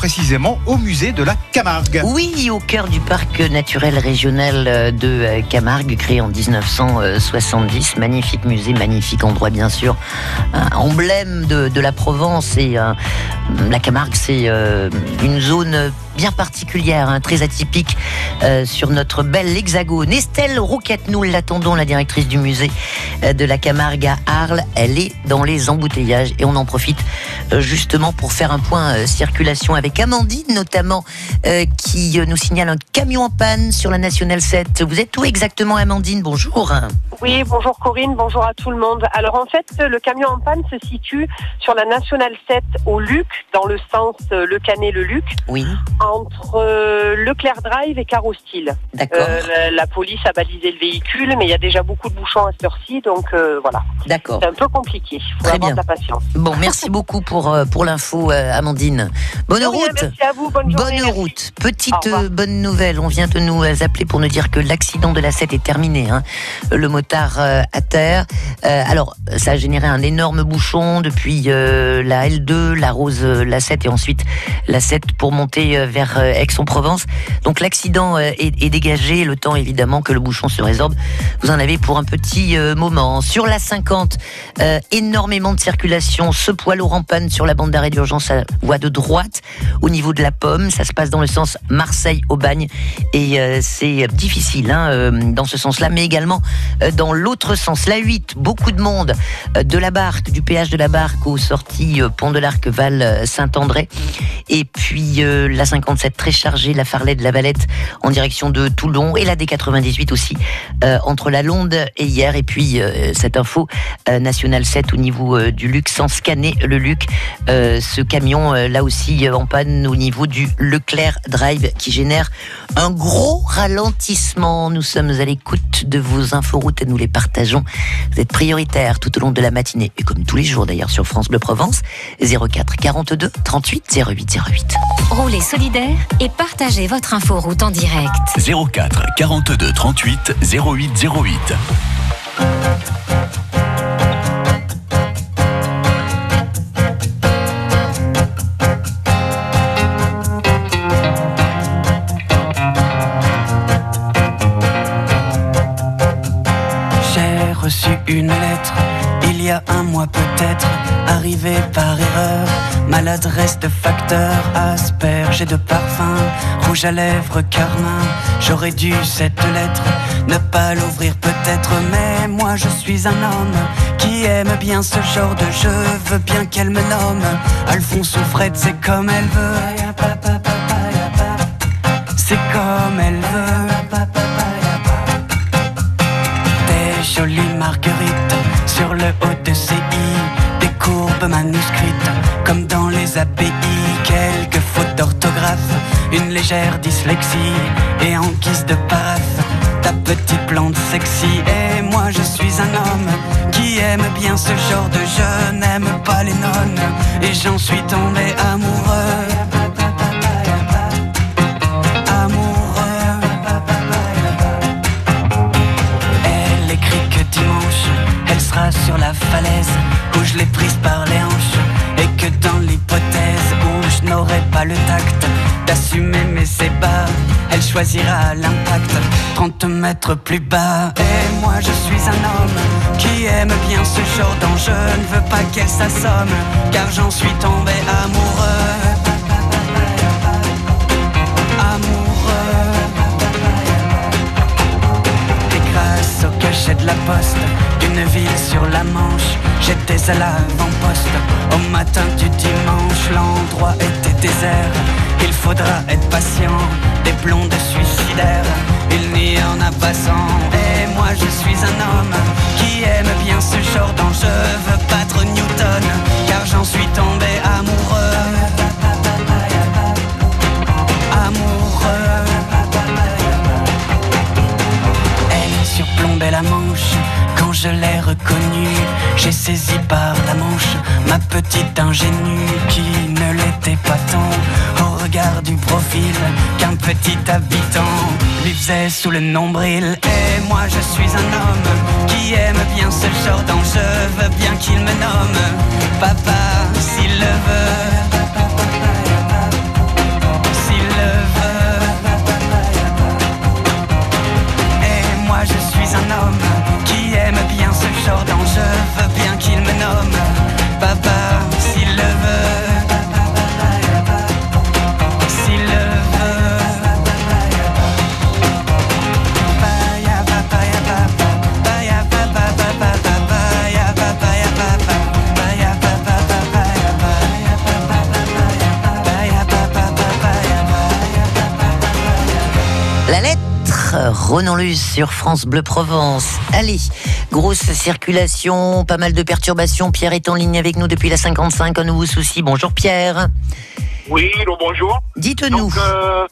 précisément au musée de la Camargue. Oui, au cœur du parc naturel régional de Camargue, créé en 1970. Magnifique musée, magnifique endroit bien sûr, emblème de, la Provence et la Camargue, c'est une zone bien particulière, hein, très atypique euh, sur notre belle hexagone. Estelle Rouquette, nous l'attendons, la directrice du musée euh, de la Camargue à Arles. Elle est dans les embouteillages et on en profite euh, justement pour faire un point circulation avec Amandine notamment qui nous signale un camion en panne sur la Nationale 7. Vous êtes où exactement Amandine? Bonjour. Oui, bonjour Corinne, bonjour à tout le monde. Alors en fait, le camion en panne se situe sur la Nationale 7 au Luc, dans le sens Le Canet-le Luc. Oui entre euh, Leclerc Drive et Carostil. D'accord. Euh, la, police a balisé le véhicule, mais il y a déjà beaucoup de bouchons à cette heure-ci, donc euh, voilà. D'accord. C'est un peu compliqué. Faut Très avoir bien. De la patience. Bon, merci beaucoup pour, pour l'info, Amandine. Bonne route. merci à vous. Bonne, bonne route. Petite bonne nouvelle. On vient de nous appeler pour nous dire que l'accident de la 7 est terminé. Hein. Le motard à terre. alors, ça a généré un énorme bouchon depuis la L2, la Rose, la 7 et ensuite la 7 pour monter vers euh, Aix-en-Provence. Donc l'accident euh, est, dégagé, le temps évidemment que le bouchon se résorbe. Vous en avez pour un petit euh, moment. Sur la 50, énormément de circulation. Ce poids lourd en panne sur la bande d'arrêt d'urgence à voie de droite au niveau de la pomme. Ça se passe dans le sens Marseille-Aubagne et c'est difficile hein, dans ce sens-là, mais également dans l'autre sens. La 8, beaucoup de monde de la barque, du péage de la barque aux sorties Pont de l'Arc, Val, Saint-André. Et puis la 50 très chargée, la Farlette de la Valette en direction de Toulon et la D98 aussi euh, entre la Londe et hier. Et puis euh, cette info euh, nationale 7 au niveau du Luc sans scanner le Luc. ce camion là aussi en panne au niveau du Leclerc Drive qui génère un gros ralentissement. Nous sommes à l'écoute de vos inforoutes et nous les partageons. Vous êtes prioritaires tout au long de la matinée et comme tous les jours d'ailleurs sur France Bleu Provence 04 42 38 08 08. Roulez et partagez votre inforoute en direct. 04 42 38 08 08. Maladresse de facteur, asperge et de parfum, rouge à lèvres, carmin. J'aurais dû cette lettre ne pas l'ouvrir peut-être, mais moi je suis un homme qui aime bien ce genre de jeu. Veux bien qu'elle me nomme Alphonse ou Fred, c'est comme elle veut. C'est comme elle veut. jolie marguerite sur le haut de ses i, des courbes manuscrites les API, quelques fautes d'orthographe, une légère dyslexie et en guise de paraphe ta petite plante sexy. Et moi je suis un homme qui aime bien ce genre de jeu, n'aime pas les nonnes et j'en suis tombé amoureux. D'assumer mes ébats, elle choisira l'impact 30 mètres plus bas. Et moi je suis un homme qui aime bien ce genre d'enjeu, ne veux pas qu'elle s'assomme car j'en suis tombé amoureux. Amoureux. Et grâce au cachet de la poste une ville sur la Manche, j'étais à l'avant-poste. Au matin du dimanche, l'endroit était désert. Il faudra être patient, des blondes suicidaires. Il n'y en a pas sans. Et moi je suis un homme qui aime bien ce genre d'enjeu. Veux battre Newton, car j'en suis tombé amoureux. Amoureux. Elle surplombait la Manche je l'ai reconnu, j'ai saisi par la manche ma petite ingénue qui ne l'était pas tant au regard du profil qu'un petit habitant lui faisait sous le nombril. Et moi je suis un homme qui aime bien ce genre d'enjeu, veux bien qu'il me nomme papa s'il le veut. Ronan Luce sur France Bleu Provence. Allez, grosse circulation, pas mal de perturbations. Pierre est en ligne avec nous depuis la 55, un nouveau souci. Bonjour Pierre. Oui, bonjour. Dites-nous. Euh,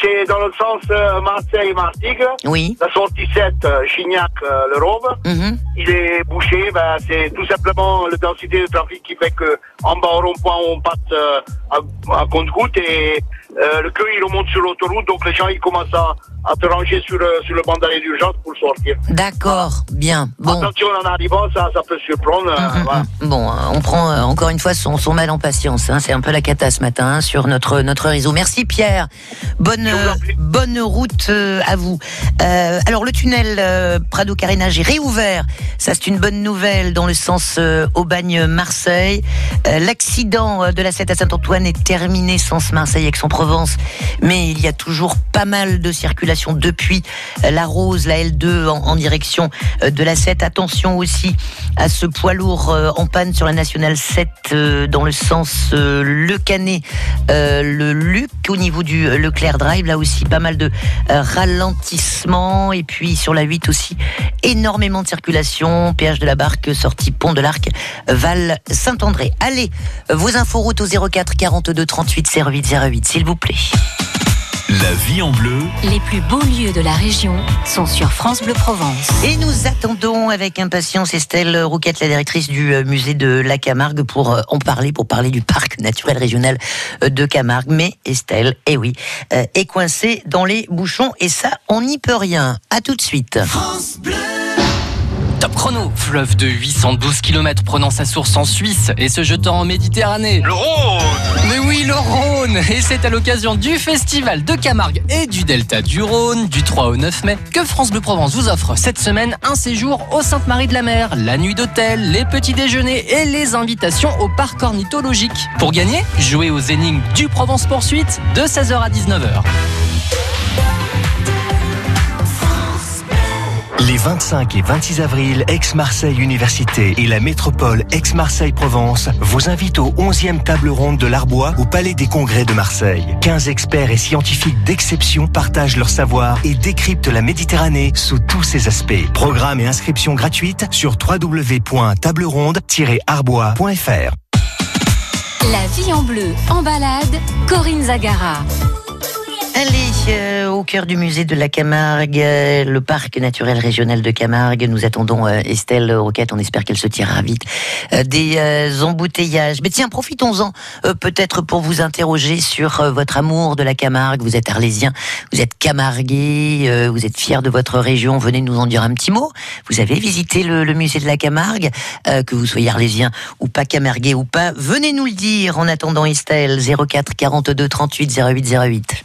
c'est dans le sens euh, Marseille-Martigues. Oui. La sortie 7, euh, Chignac-Le Rove. Mhm. Il est bouché. Ben, c'est tout simplement la densité de trafic qui fait que en bas au rond-point, on passe à, à compte-goutte et euh, le queue, il remonte sur l'autoroute. Donc, les gens, ils commencent à, à te ranger sur, le- sur le banc d'arrêt d'urgence pour sortir. D'accord, bien. Bon. Attention, en arrivant, ça, ça peut surprendre. euh, hum, voilà. hum. Bon, euh, on prend euh, encore une fois son, son mal en patience. hein. C'est un peu la cata ce matin hein, sur notre notre réseau. Merci Pierre. Bonne euh, bonne route euh, à vous. Euh, alors le tunnel euh, Prado Carénage est réouvert. Ça c'est une bonne nouvelle dans le sens euh, Aubagne Marseille. Euh, L'accident euh, de la 7 à Saint-Antoine est terminé sens Marseille Aix-en-Provence, mais il y a toujours pas mal de circulation depuis la Rose, la L2 en, direction euh, de la 7. Attention aussi à ce poids lourd euh, en panne sur la nationale 7 euh, dans le sens Le Canet, le Luc au niveau du Leclerc Drive. Là aussi, pas mal de ralentissements. Et puis sur la 8 aussi, énormément de circulation. Péage de la Barque, sortie Pont de l'Arc, Val Saint-André. Allez, vos infos routes au 04 42 38 08 08, s'il vous plaît. La vie en bleu, Les plus beaux lieux de la région sont sur France Bleu Provence. Et nous attendons avec impatience Estelle Rouquette, la directrice du euh, musée de la Camargue, pour euh, en parler, pour parler du parc naturel régional euh, de Camargue. Mais Estelle, eh oui, est coincée dans les bouchons et ça, on n'y peut rien. À tout de suite. Top chrono, fleuve de 812 km prenant sa source en Suisse et se jetant en Méditerranée. Le Rhône Mais oui, le Rhône Et c'est à l'occasion du festival de Camargue et du Delta du Rhône du 3 au 9 mai que France Bleu Provence vous offre cette semaine un séjour au Sainte-Marie de la Mer, la nuit d'hôtel, les petits déjeuners et les invitations au parc ornithologique. Pour gagner, jouez aux énigmes du Provence Poursuite de 16h à 19h. Les 25 et 26 avril, Aix-Marseille Université et la métropole Aix-Marseille-Provence vous invitent au 11e table ronde de l'Arbois au Palais des Congrès de Marseille. 15 experts et scientifiques d'exception partagent leur savoir et décryptent la Méditerranée sous tous ses aspects. Programme et inscription gratuite sur www.tableronde-arbois.fr. La vie en bleu, en balade, Corinne Zagara. Allez, euh, au cœur du musée de la Camargue, le parc naturel régional de Camargue. Nous attendons euh, Estelle Roquette. On espère qu'elle se tirera vite euh, des embouteillages. Mais tiens, profitons-en peut-être pour vous interroger sur votre amour de la Camargue. Vous êtes arlésien, vous êtes camarguais, vous êtes fier de votre région. Venez nous en dire un petit mot. Vous avez visité le, le musée de la Camargue, que vous soyez arlésien ou pas camarguais ou pas. Venez nous le dire. En attendant, Estelle, 04 42 38 08 08.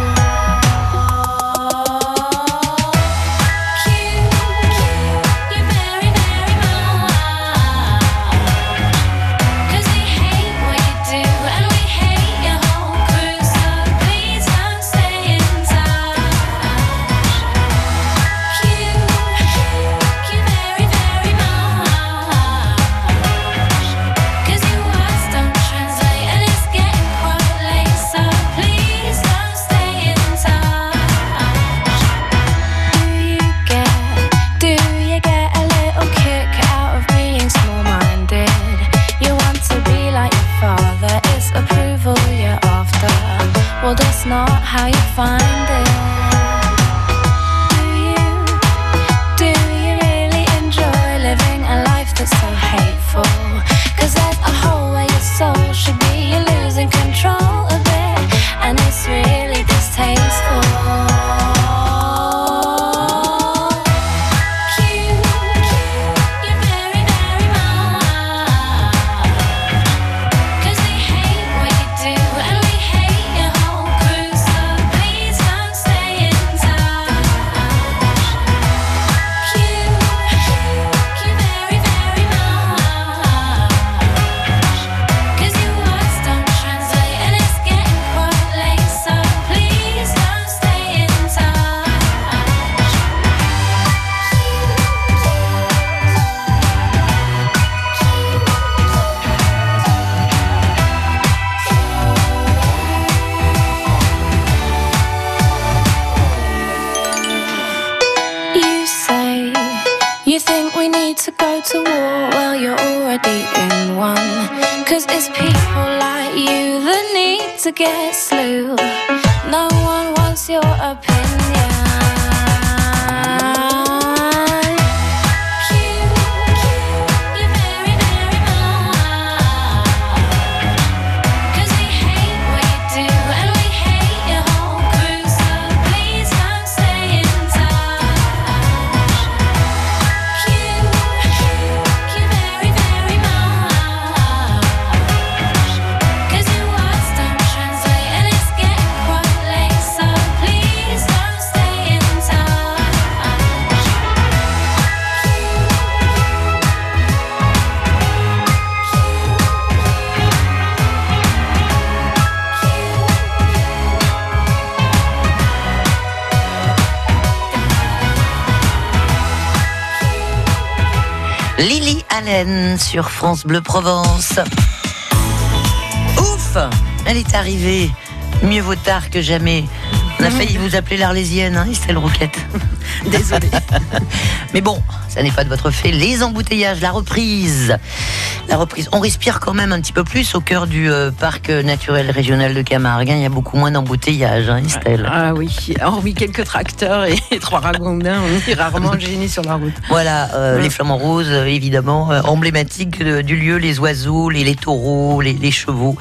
Well, that's not how you find it. guess. Sur France Bleu Provence. Ouf Elle est arrivée. Mieux vaut tard que jamais. On a failli vous appeler l'Arlésienne, hein, Estelle Rouquette. Désolée. Mais bon, ça n'est pas de votre fait. Les embouteillages, la reprise. La reprise. On respire quand même un petit peu plus au cœur du euh, parc naturel régional de Camargue. hein. Il y a beaucoup moins d'embouteillages, hein, Estelle. Ah oui, hormis quelques tracteurs et, trois ragondins, on est rarement gênés sur la route. Voilà, euh, Ouais. les flamants roses, euh, évidemment, euh, emblématiques de- du lieu, les oiseaux, les, les taureaux, les, les chevaux.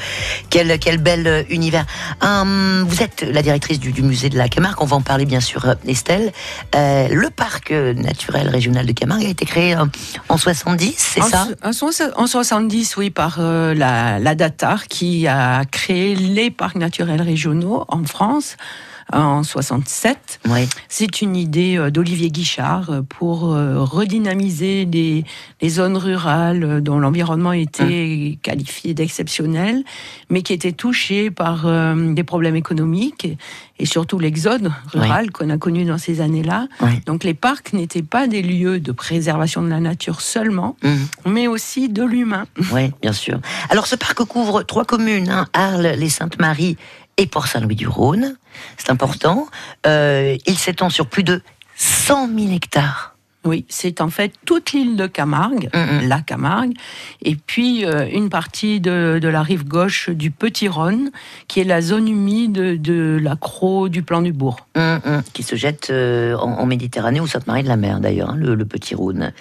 Quel, quel bel univers. Hum, vous êtes la directrice du, du musée de la Camargue, on va en parler bien sûr, Estelle. Le parc naturel régional de Camargue a été créé euh, en 70, c'est ça en 70, oui, par euh, la, la DATAR qui a créé les parcs naturels régionaux en France en 67. Oui. C'est une idée euh, d'Olivier Guichard euh, pour euh, redynamiser les, les zones rurales dont l'environnement était qualifié d'exceptionnel, mais qui étaient touchées par euh, des problèmes économiques et, surtout l'exode rural qu'on a connu dans ces années-là. Oui. Donc les parcs n'étaient pas des lieux de préservation de la nature seulement, Mhm. mais aussi de l'humain. Oui, bien sûr. Alors, ce parc couvre trois communes hein, Arles, les Saintes-Maries et Port-Saint-Louis-du-Rhône. C'est important. Euh, il s'étend sur plus de 100 000 hectares. Oui, c'est en fait toute l'île de Camargue, Mhm. la Camargue, et puis euh, une partie de, de la rive gauche du Petit Rhône, qui est la zone humide de la Croix du plan du Bourg. Hum, qui se jette euh, en, en Méditerranée ou Sainte-Marie-de-la-Mer, d'ailleurs, hein, le, le petit Rhône.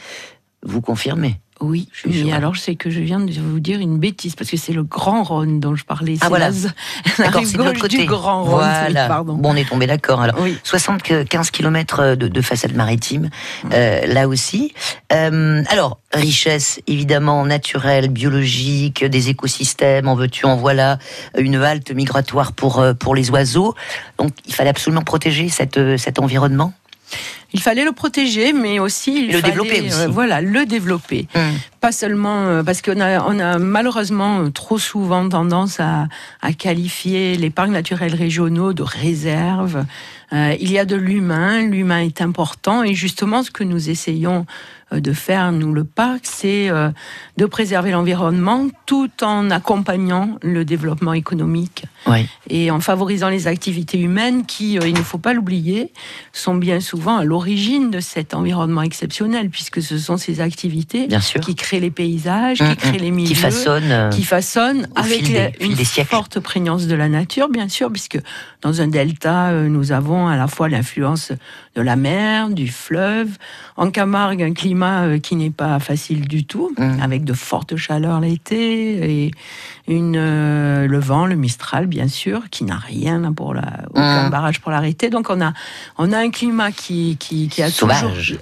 Vous confirmez? Oui, mais alors je sais que je viens de vous dire une bêtise, parce que c'est le Grand Rhône dont je parlais. Ah, c'est voilà. D'accord, c'est de l'autre côté. du Grand Rhône. Voilà. pardon. Bon, on est tombé d'accord. Alors, Oui. 75 km de, de façade maritime, euh, là aussi. Euh, alors, richesse évidemment naturelle, biologique, des écosystèmes, en veux-tu, en voilà, une halte migratoire pour, euh, pour les oiseaux. Donc, il fallait absolument protéger cette, cet environnement. Il fallait le protéger, mais aussi il Le fallait, développer aussi. euh, voilà, le développer. Pas seulement euh, parce qu'on a, on a malheureusement euh, trop souvent tendance à, à qualifier les parcs naturels régionaux de réserves. Euh, il y a de l'humain, l'humain est important et justement ce que nous essayons de faire, nous le parc, c'est euh, de préserver l'environnement tout en accompagnant le développement économique Oui. et en favorisant les activités humaines qui, euh, il ne faut pas l'oublier, sont bien souvent à l'origine de cet environnement exceptionnel, puisque ce sont ces activités Bien sûr. qui créent les paysages, Hum, qui créent hum, les milieux, qui façonnent. euh, qui façonnent avec des- la- une forte prégnance de la nature, bien sûr, puisque dans un delta, euh, nous avons à la fois l'influence de la mer, du fleuve. En Camargue, un climat euh, qui n'est pas facile du tout, Hum. avec de fortes chaleurs l'été et une, euh, le vent, le Mistral, bien sûr, qui n'a rien pour la, aucun Hum. barrage pour l'arrêter. Donc on a, on a un climat qui, qui, qui a Sauvage. toujours.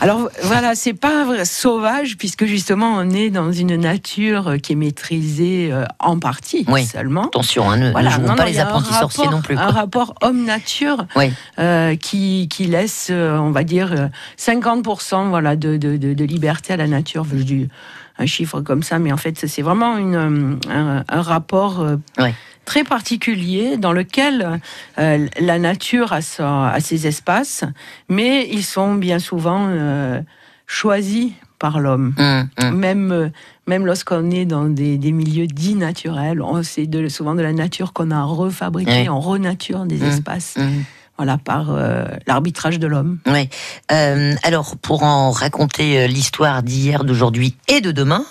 Alors voilà, c'est pas sauvage puisque justement on est dans une nature qui est maîtrisée euh, en partie Oui. seulement. Attention, hein, ne, ne jouons non, pas non, les un apprentis sorciers non plus. Un quoi. rapport homme-nature Oui. euh, qui, qui laisse, on va dire, euh, 50% voilà, de, de, de, de liberté à la nature. Je dis un chiffre comme ça, mais en fait, c'est vraiment une, un, un rapport euh, Ouais. très particulier dans lequel euh, la nature a, sa- a ses espaces, mais ils sont bien souvent euh, choisis par l'homme. Hum, hum. Même, même lorsqu'on est dans des, des milieux dits naturels, c'est souvent de la nature qu'on a refabriqué, Oui. on renature des Mhm. espaces. Voilà, par euh, l'arbitrage de l'homme. Oui. Euh, alors, pour en raconter euh, l'histoire d'hier, d'aujourd'hui et de demain,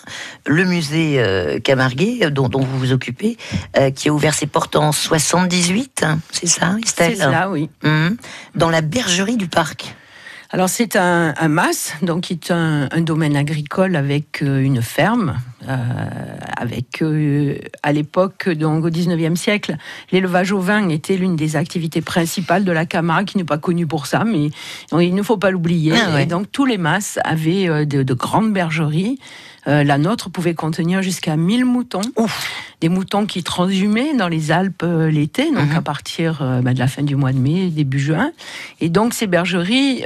le musée euh, Camarguais, euh, dont, dont vous vous occupez, euh, qui a ouvert ses portes en 78, hein, c'est ça, Estelle? C'est cela, oui. Mhm. Dans la bergerie du parc. Alors c'est un, un mas, donc qui est un, un domaine agricole avec euh, une ferme, euh, avec euh, à l'époque, donc au 19e siècle, l'élevage au vin était l'une des activités principales de la Camargue, qui n'est pas connue pour ça, mais donc, il ne faut pas l'oublier. Ah ouais. Et donc tous les mas avaient euh, de, de grandes bergeries. Euh, la nôtre pouvait contenir jusqu'à 1000 moutons, des moutons qui transhumaient dans les Alpes euh, l'été, donc Mhm. à partir euh, bah, de la fin du mois de mai, début juin. Et donc ces bergeries,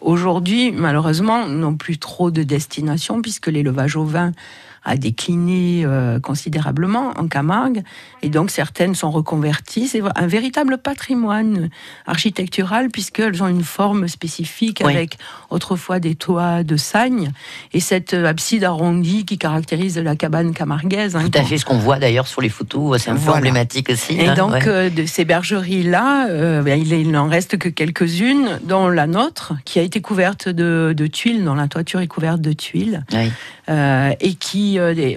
aujourd'hui, malheureusement, n'ont plus trop de destination puisque l'élevage au vin a décliné euh, considérablement en Camargue. Et donc certaines sont reconverties. C'est un véritable patrimoine architectural puisqu'elles ont une forme spécifique Oui. avec autrefois des toits de sagne et cette euh, abside arrondie qui caractérise la cabane camarguaise. hein, Tout à fait ce qu'on voit d'ailleurs sur les photos, c'est un peu Voilà. emblématique aussi. et hein, donc, ouais. euh, de ces bergeries-là, euh, ben, il, n'en reste que quelques-unes, dont la nôtre, qui a été couverte de, de tuiles, dont la toiture est couverte de tuiles, Oui. et qui euh,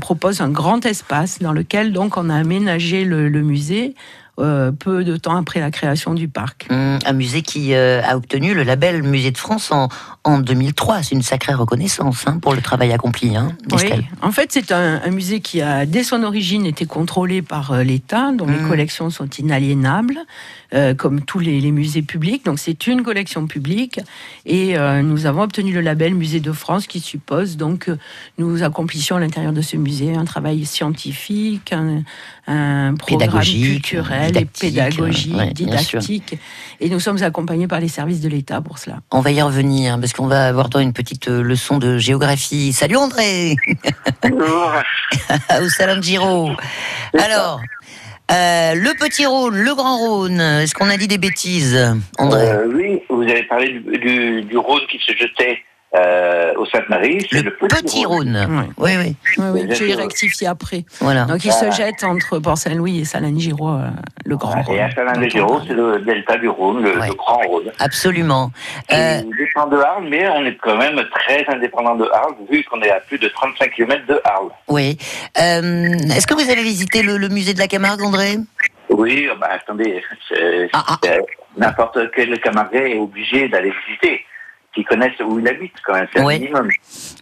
propose un grand espace dans lequel donc on a aménagé le musée euh, peu de temps après la création du parc. Hum, Un musée qui euh, a obtenu le label Musée de France en, en 2003. C'est une sacrée reconnaissance hein, pour le travail accompli, hein. Oui, en fait, c'est un, un musée qui a, dès son origine, été contrôlé par euh, l'État, dont les Mhm. collections sont inaliénables, euh, comme tous les, les musées publics. Donc, c'est une collection publique, et nous avons obtenu le label Musée de France, qui suppose donc que nous accomplissions à l'intérieur de ce musée un travail scientifique, un, un programme Pédagogique, culturel et didactique, pédagogique, ouais, didactique. Et nous sommes accompagnés par les services de l'État pour cela. On va y revenir parce qu'on va avoir droit à une petite euh, leçon de géographie. Salut André Au Salon de Giro. Alors, euh, le petit Rhône, le grand Rhône, est-ce qu'on a dit des bêtises, André? Euh, oui, vous avez parlé du, du, du Rhône qui se jetait euh, au Sainte-Marie. C'est Le le, petit Rhône. Oui, oui. Oui, oui, j'ai rectifié après. Voilà. Donc il se jette entre Port-Saint-Louis et Salin-Giro, euh, le grand Rhône. Et à Salin-de-Giro, c'est le delta du Rhône, le, Ouais. le grand Rhône. Absolument. Euh, Qui dépend de Arles, mais on est quand même très indépendant de Arles, vu qu'on est à plus de 35 km de Arles. oui. Euh, est-ce que vous avez visité le, le musée de la Camargue, André? Oui, bah, attendez, Ah, ah. n'importe quel Camarguais est obligé d'aller visiter, qui connaissent où il habite quand même, c'est Ouais. un minimum.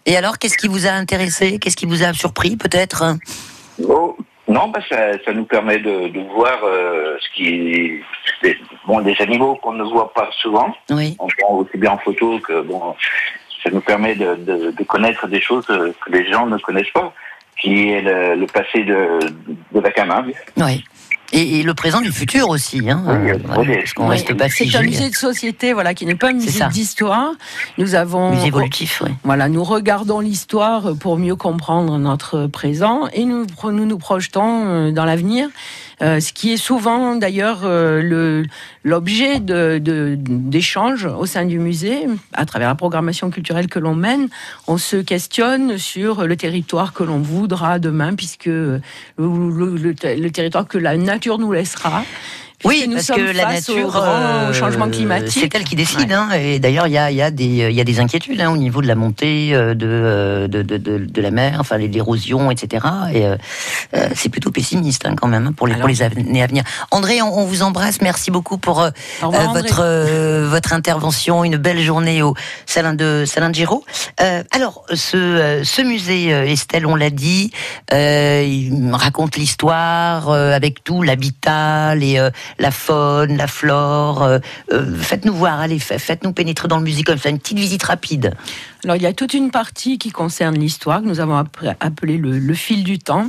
Et alors, qu'est-ce qui vous a intéressé? Qu'est-ce qui vous a surpris, peut-être? Oh, non, bah, ça, ça nous permet de, de voir euh, ce qui des, bon, des animaux qu'on ne voit pas souvent. Oui. On prend aussi bien en photo que bon, ça nous permet de, de, de connaître des choses que les gens ne connaissent pas, qui est le, le passé de, de la Camargue. Oui. Et, et le présent du futur aussi, hein, Oui, euh, parce qu'on Oui, reste pas c'est un musée de société, voilà, qui n'est pas un musée d'histoire. Nous avons, Musée évolutif, oui. voilà, nous regardons l'histoire pour mieux comprendre notre présent et nous, nous projetons euh, dans l'avenir. Euh, ce qui est souvent d'ailleurs euh, l'objet d'échanges au sein du musée, à travers la programmation culturelle que l'on mène, on se questionne sur le territoire que l'on voudra demain, puisque le- le territoire que la nature nous laissera. Oui, nous parce sommes que la au nature, grand euh, changement climatique. c'est elle qui décide. Hein, et d'ailleurs, il y a, y, a y a des inquiétudes hein, au niveau de la montée euh, de, euh, de, de, de, de la mer, enfin l'érosion, etc. Et euh, c'est plutôt pessimiste hein, quand même hein, pour les, pour les années à venir. André, on, on vous embrasse. Merci beaucoup pour euh, Au revoir, votre euh, votre intervention. Une belle journée au Salin de Salin de Giro. Euh, alors, ce, ce musée, Estelle, on l'a dit, euh, il raconte l'histoire euh, avec tout, l'habitat, les, euh, la faune, la flore. euh, euh, faites-nous voir, allez, fa- faites-nous pénétrer dans le musée comme ça, une petite visite rapide. Alors il y a toute une partie qui concerne l'histoire que nous avons appelée le, le fil du temps,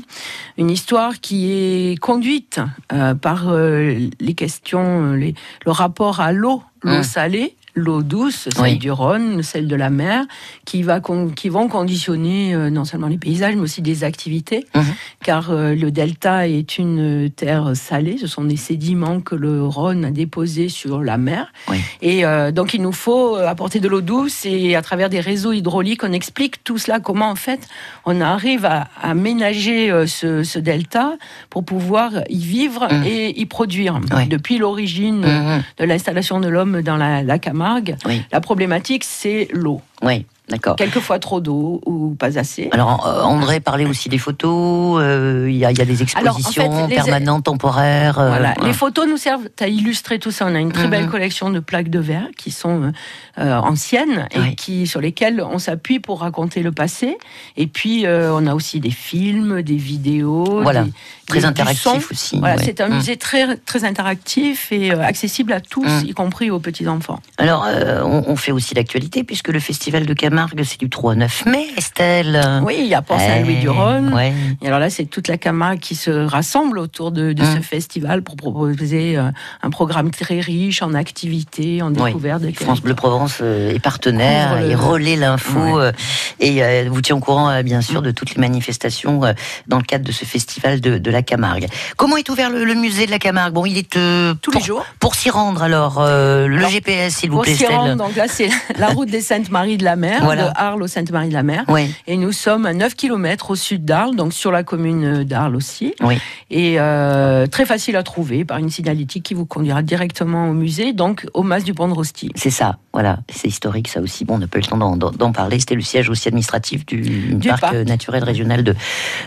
une histoire qui est conduite euh, par euh, les questions, les- le rapport à l'eau, l'eau Mm. salée, l'eau douce, celle Oui. du Rhône, celle de la mer, qui, va qui vont conditionner euh, non seulement les paysages, mais aussi des activités, Mhm. car euh, le delta est une terre salée, ce sont des sédiments que le Rhône a déposés sur la mer. Oui. Et euh, donc il nous faut apporter de l'eau douce et à travers des réseaux hydrauliques, on explique tout cela, comment en fait on arrive à, à ménager ce, ce delta pour pouvoir y vivre Mhm. et y produire. Oui. Depuis l'origine Mhm. de l'installation de l'homme dans la, la Camargue, Oui. la problématique c'est l'eau. Oui, d'accord. Quelquefois trop d'eau ou pas assez. Alors, euh, André parlait aussi des photos. euh, Il y, a, il y a des Alors, en expositions fait, les- permanentes, temporaires. euh, Voilà. Les photos nous servent à illustrer tout ça. On a une très belle Mhm. collection de plaques de verre qui sont anciennes et Oui. qui, sur lesquelles on s'appuie pour raconter le passé. Et puis, on a aussi des films, des vidéos. Voilà. des- Très des- interactif aussi. Voilà, ouais. c'est un Mm. musée très, très interactif et accessible à tous, Mm. y compris aux petits-enfants. Alors, on, on fait aussi l'actualité, puisque le festival de Camargue, c'est du 3 au 9 mai, Estelle. Oui, il y a Port Saint-Louis du Rhône. Eh, Ouais. Et alors là, c'est toute la Camargue qui se rassemble autour de, de ce Mm. festival pour proposer euh, un programme très riche en activités, en Oui. découvertes. de France Bleu Provence euh, est partenaire le- et relaie l'info Ouais. euh, et euh, vous tient au courant euh, bien sûr de toutes les manifestations euh, dans le cadre de ce festival de, de la Camargue. Comment est ouvert le, le musée de la Camargue? Bon, il est euh, Tous pour, les jours. Pour s'y rendre alors, euh, le Alors, GPS s'il vous Pour plaît s'y rendre, donc là, c'est la route des Saintes-Maries de la Mer, Voilà. de Arles aux Saintes-Maries de la Mer. Oui, Et nous sommes à 9 km au sud d'Arles, donc sur la commune d'Arles aussi. oui. Et euh, très facile à trouver par une signalétique qui vous conduira directement au musée, donc au Mas du Pont de Rosti. C'est ça, voilà. C'est historique, ça aussi. Bon, on n'a pas eu le temps d'en- parler. C'était le siège aussi administratif du, Du parc, parc. naturel régional de,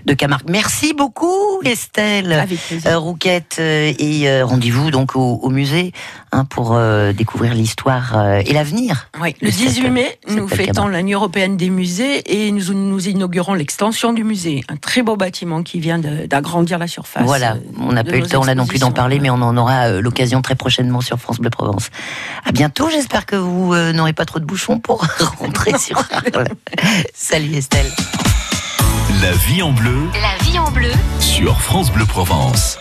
de Camargue. Merci beaucoup, Estelle. Avec plaisir. Euh, Rouquette, euh, et rendez-vous donc au, au musée hein, pour euh, découvrir l'histoire et l'avenir. Oui, le de cette- 18 mai, nous fêtons Camargue. la nuit européenne des musées et nous, nous inaugurons l'extension du musée. Un très beau bâtiment qui vient d'agrandir la surface. Voilà, euh, on n'a pas eu le temps là non plus d'en parler, mais on en aura euh, l'occasion très prochainement sur France Bleu Provence. À bientôt, j'espère que vous euh, n'aurez pas trop de bouchons pour rentrer sur Arles. Salut Estelle. La vie en bleu La vie en bleu sur France Bleu Provence.